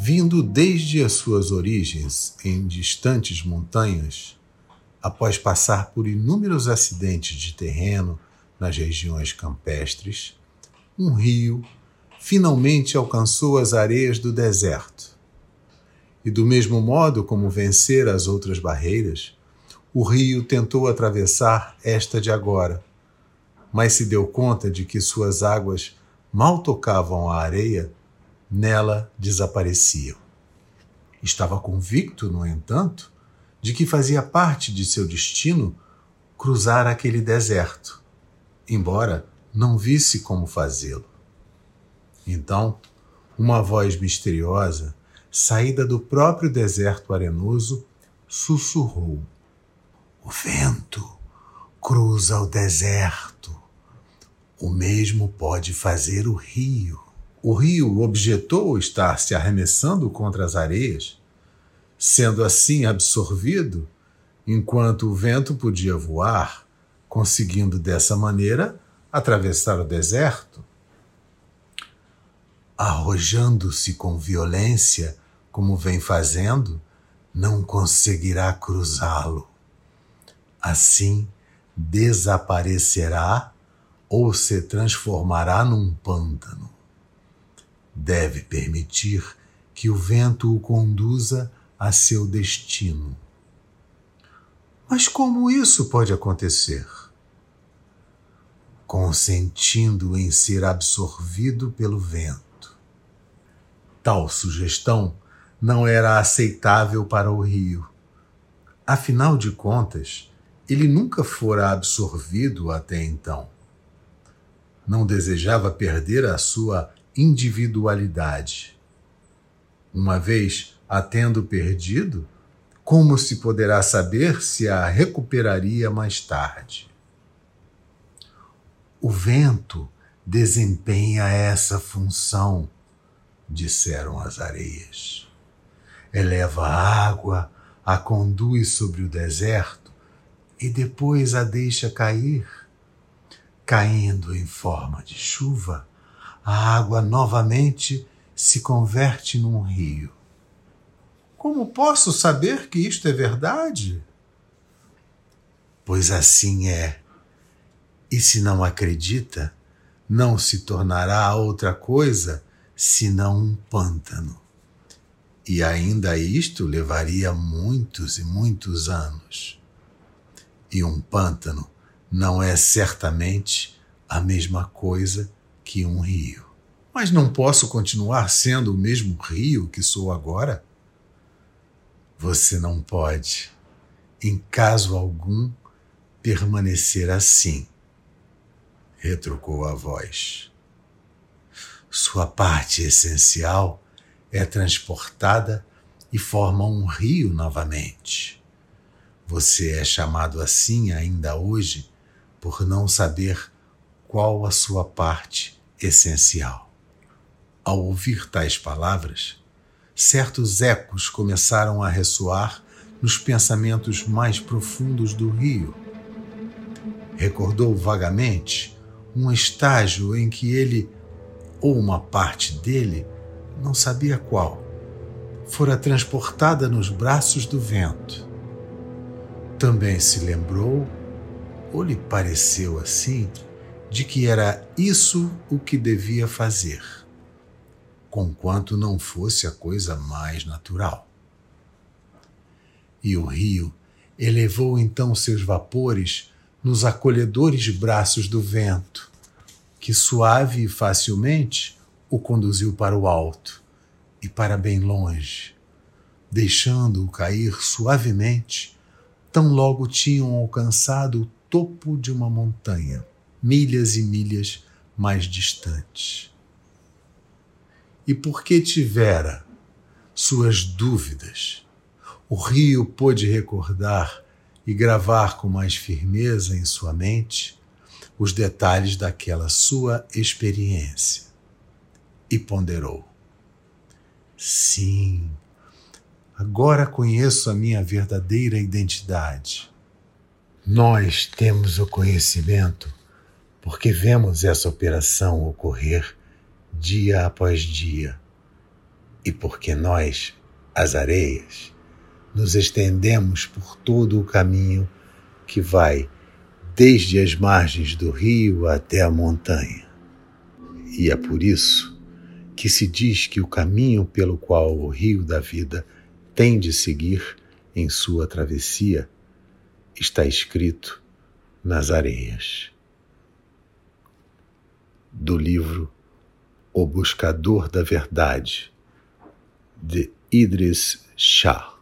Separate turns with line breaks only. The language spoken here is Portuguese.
Vindo desde as suas origens em distantes montanhas, após passar por inúmeros acidentes de terreno nas regiões campestres, um rio finalmente alcançou as areias do deserto. E do mesmo modo como vencer as outras barreiras, o rio tentou atravessar esta de agora, mas se deu conta de que suas águas mal tocavam a areia nela desapareciam. Estava convicto, no entanto, de que fazia parte de seu destino cruzar aquele deserto, embora não visse como fazê-lo. Então, uma voz misteriosa, saída do próprio deserto arenoso, sussurrou: O vento cruza o deserto. O mesmo pode fazer o rio. O rio objetou estar se arremessando contra as areias, sendo assim absorvido, enquanto o vento podia voar, conseguindo dessa maneira atravessar o deserto. Arrojando-se com violência, como vem fazendo, não conseguirá cruzá-lo. Assim, desaparecerá ou se transformará num pântano deve permitir que o vento o conduza a seu destino. Mas como isso pode acontecer? Consentindo em ser absorvido pelo vento. Tal sugestão não era aceitável para o rio. Afinal de contas, ele nunca fora absorvido até então. Não desejava perder a sua individualidade. Uma vez a tendo perdido, como se poderá saber se a recuperaria mais tarde? O vento desempenha essa função, disseram as areias. Eleva a água, a conduz sobre o deserto e depois a deixa cair, caindo em forma de chuva a água novamente se converte num rio. Como posso saber que isto é verdade? Pois assim é. E se não acredita, não se tornará outra coisa senão um pântano. E ainda isto levaria muitos e muitos anos. E um pântano não é certamente a mesma coisa que um rio. Mas não posso continuar sendo o mesmo rio que sou agora? Você não pode, em caso algum, permanecer assim, retrucou a voz. Sua parte essencial é transportada e forma um rio novamente. Você é chamado assim ainda hoje por não saber qual a sua parte essencial. Ao ouvir tais palavras, certos ecos começaram a ressoar nos pensamentos mais profundos do rio. Recordou vagamente um estágio em que ele, ou uma parte dele, não sabia qual, fora transportada nos braços do vento. Também se lembrou, ou lhe pareceu assim, de que era isso o que devia fazer, conquanto não fosse a coisa mais natural. E o rio elevou então seus vapores nos acolhedores braços do vento, que suave e facilmente o conduziu para o alto e para bem longe, deixando-o cair suavemente, tão logo tinham alcançado o topo de uma montanha milhas e milhas mais distantes. E porque tivera suas dúvidas, o rio pôde recordar e gravar com mais firmeza em sua mente os detalhes daquela sua experiência. E ponderou: sim, Agora conheço a minha verdadeira identidade. Nós temos o conhecimento porque vemos essa operação ocorrer dia após dia e porque nós, as areias, nos estendemos por todo o caminho que vai desde as margens do rio até a montanha. E é por isso que se diz que o caminho pelo qual o rio da vida tem de seguir em sua travessia está escrito nas areias. Do livro O Buscador da Verdade, de Idris Shah.